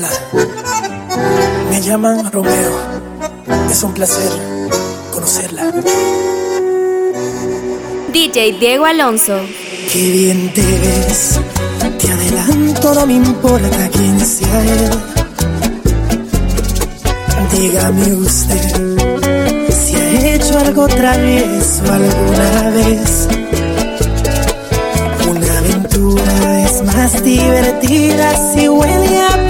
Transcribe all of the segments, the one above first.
Hola, me llaman Romeo. Es un placer conocerla. DJ Diego Alonso. Qué bien te ves, te adelanto, no me importa quién sea él. Dígame usted si ha hecho algo travieso alguna vez. Una aventura es más divertida si huele a.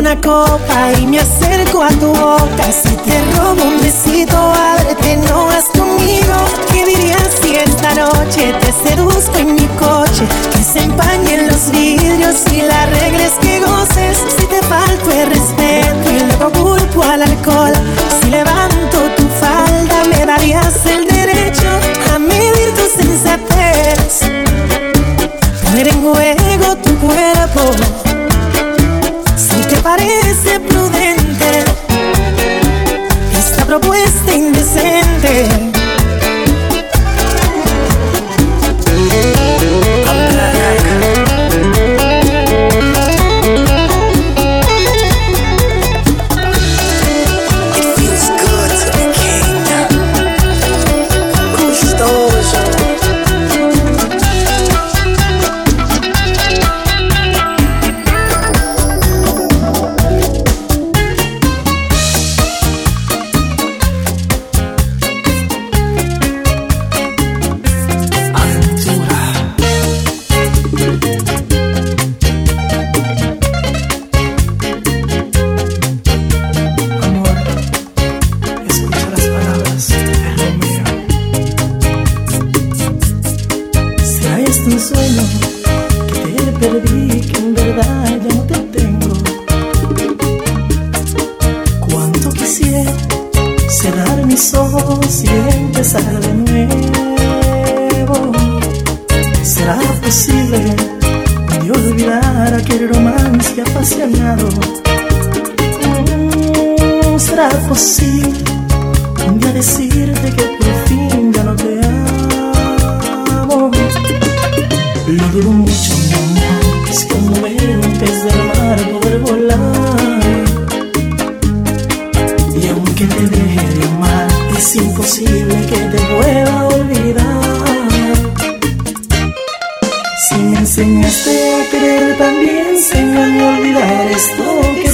una copa y me acerco a tu boca, si te robo un besito, ábrete, no vas conmigo. ¿Qué dirías si esta noche te seduzco en mi coche? Que se empañen los vidrios y la regres que goces. Si te falto el respeto y luego culpo al alcohol, si levanto propuesta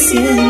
siento.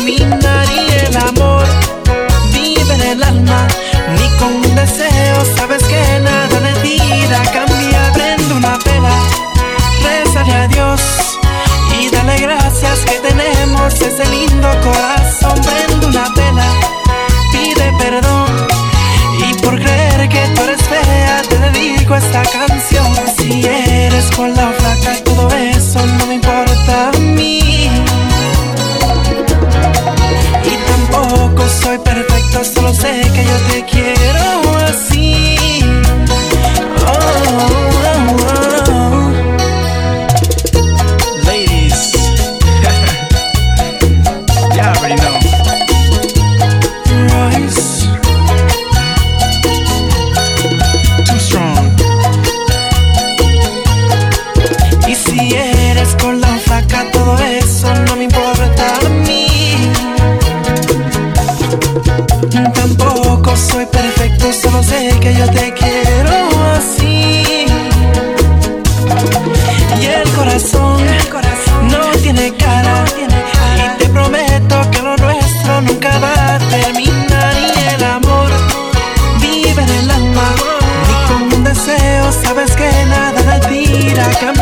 camino. nunca terminaría el amor. Vive en la paz y con un deseo sabes que nada te ti irá a cambiar.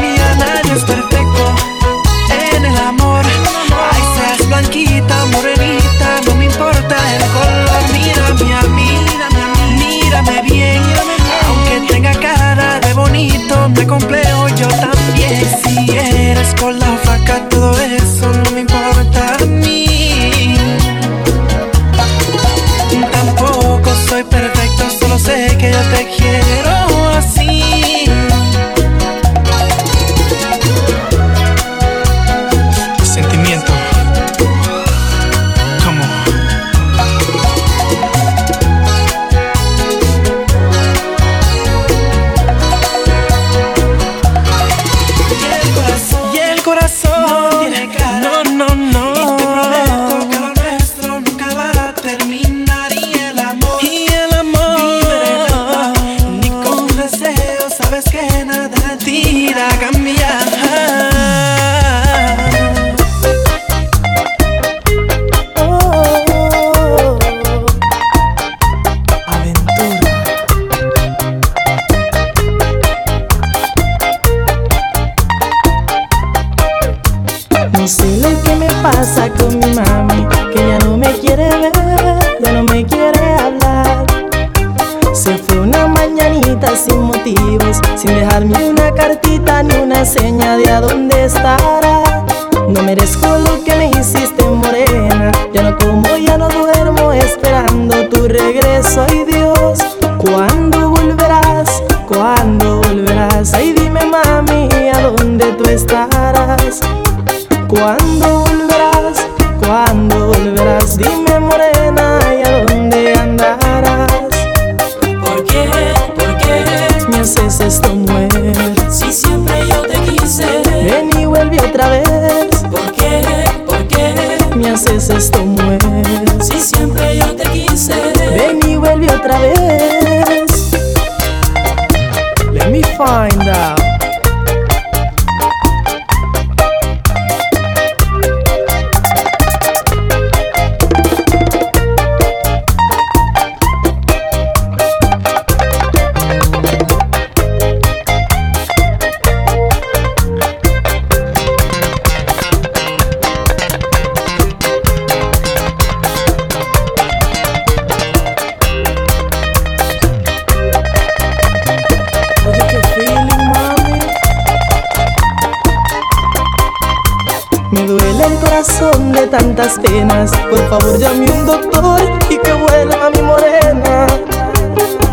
Por favor, llame un doctor y que vuelva mi morena.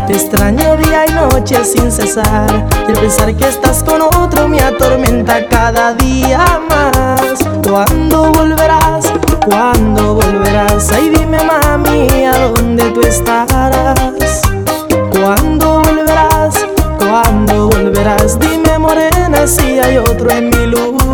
Te extraño día y noche sin cesar. Y el pensar que estás con otro me atormenta cada día más. ¿Cuándo volverás? ¿Cuándo volverás? Ay, dime, mami, ¿a dónde tú estarás? ¿Cuándo volverás? ¿Cuándo volverás? Dime, morena, si hay otro en mi luz.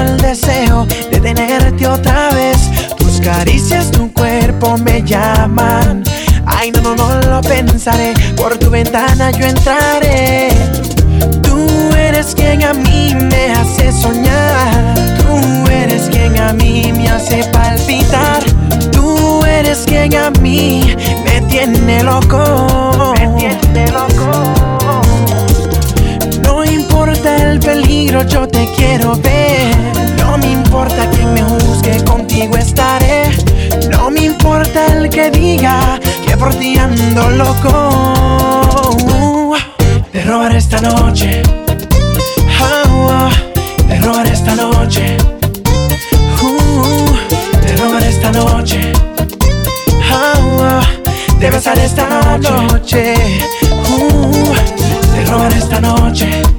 El deseo de tenerte otra vez. Tus caricias, tu cuerpo me llaman. Ay, no, no, no lo pensaré. Por tu ventana yo entraré. Tú eres quien a mí me hace soñar. Tú eres quien a mí me hace palpitar. Tú eres quien a mí me tiene loco. Me tiene loco. El peligro, yo te quiero ver. No me importa quién me juzgue, contigo estaré. No me importa el que diga que por ti ando loco. Te robaré esta noche. Ah, ah, te robaré esta noche. Uh, te robaré esta noche. Te besaré esta noche. Uh, te robaré esta noche.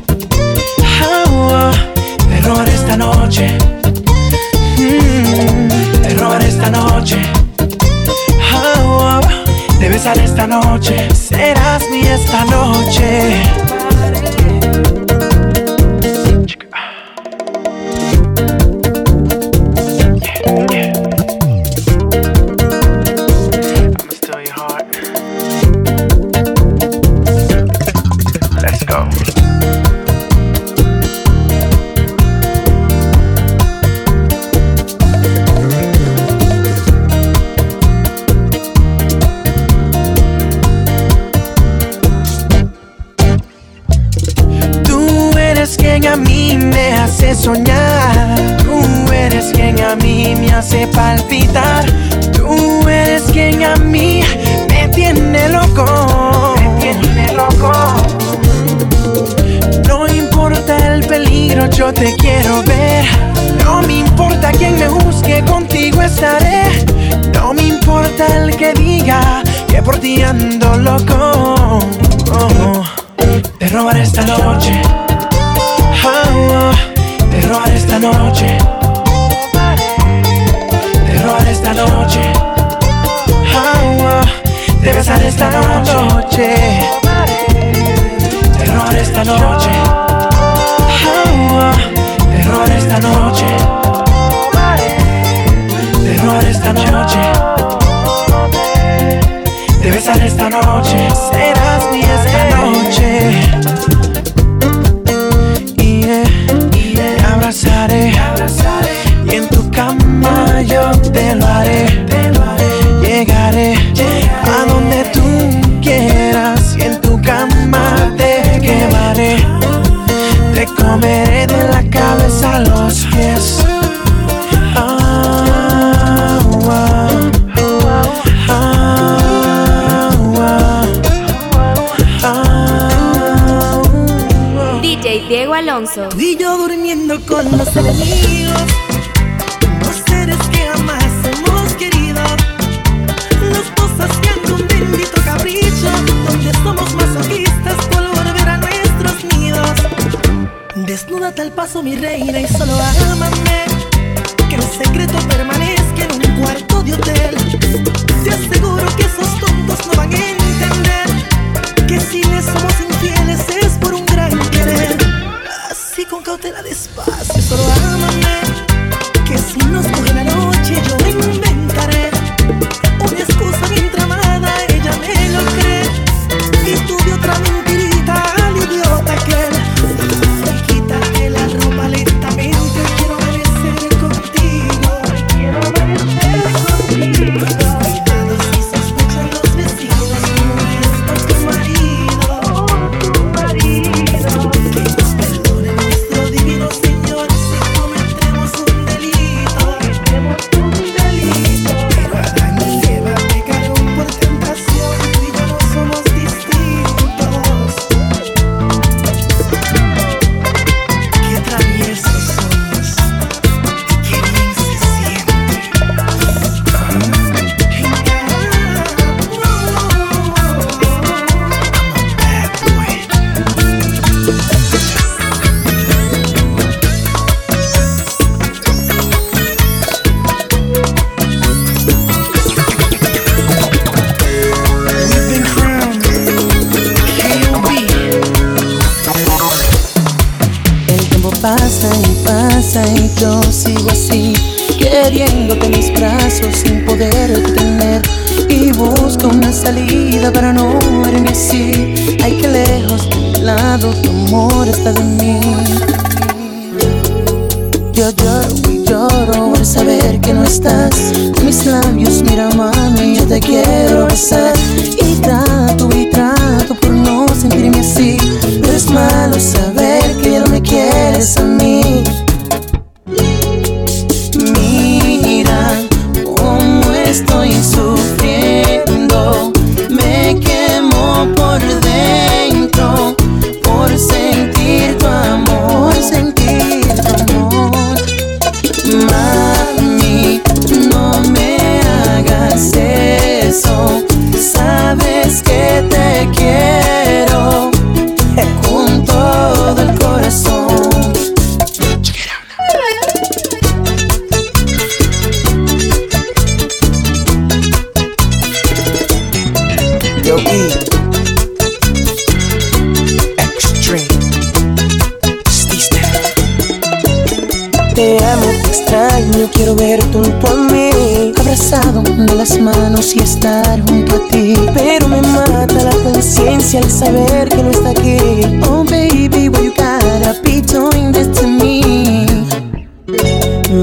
Robaré esta noche. Mm, robaré esta noche. Ah, ah, te besaré esta noche. Serás mi esta noche. Noche. Te robaré esta noche. Te robaré esta noche. Te besaré esta noche. Serás mi esta noche. Y te abrazaré. Y en tu cama yo te lo haré. Llegaré los enemigos. Dos seres que jamás hemos querido. Los dos haciendo un bendito capricho. Donde somos masoquistas por volver a nuestros nidos. Desnúdate al paso, mi reina, y solo ámame. Que el secreto permanezca en un cuarto de hotel. Te aseguro que esos tontos no van a entender. Que si les somos Cautela despacio, solo ámame. Que si nos queriéndote en mis brazos sin poder tener. Y busco una salida para no morirme así. Ay, que lejos, lado, tu amor está de mí. Yo lloro y lloro al saber que no estás. Mis labios, mira mami, yo te quiero besar. Abrazado de las manos y estar junto a ti. Pero me mata la conciencia al saber que no está aquí. Oh baby, why you gotta be doing this to me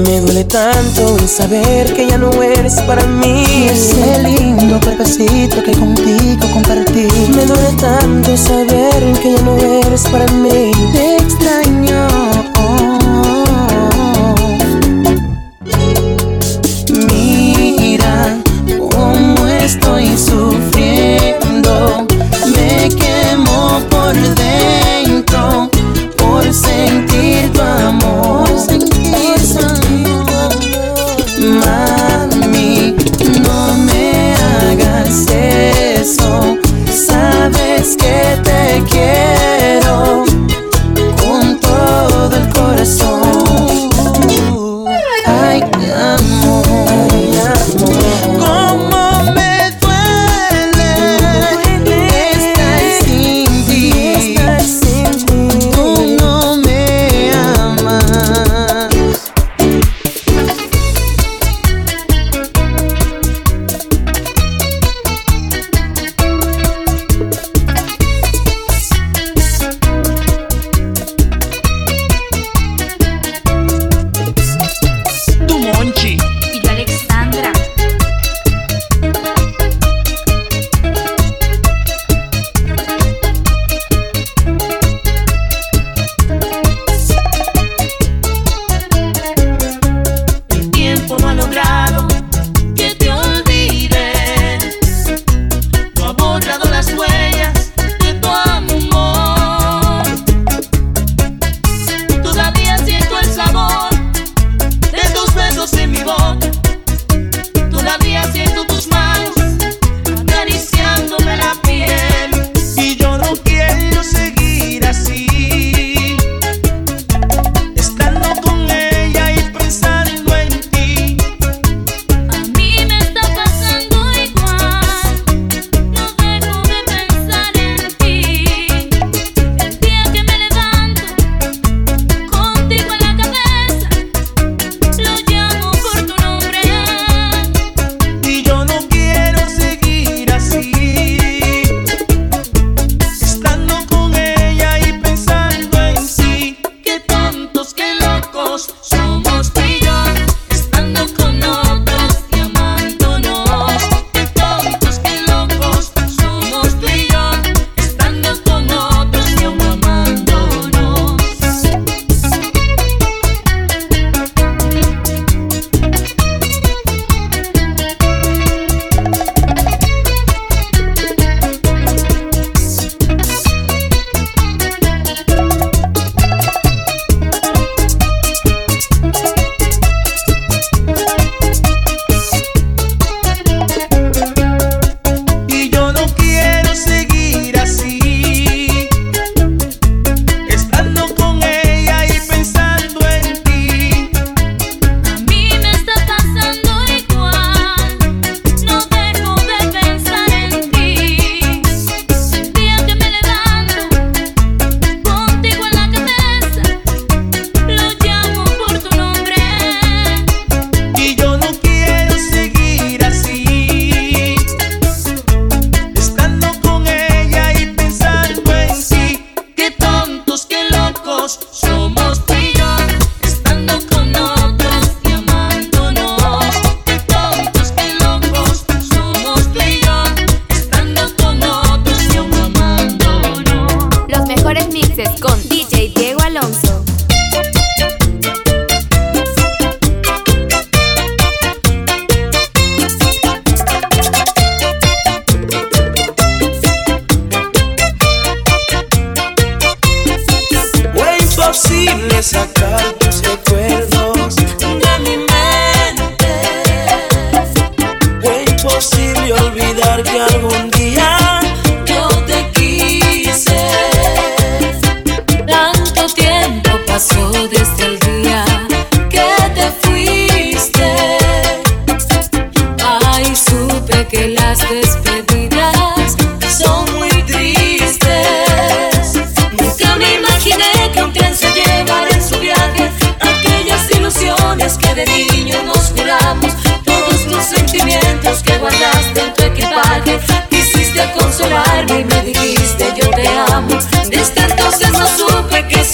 Me duele tanto el saber que ya no eres para mí. Ese lindo cuerpecito que contigo compartí. Me duele tanto saber que ya no eres para mí. Te extraño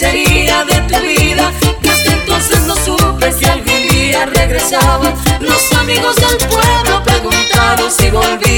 sería de tu vida? Que hasta entonces no supe si algún día regresaba. Los amigos del pueblo preguntaron si volvía.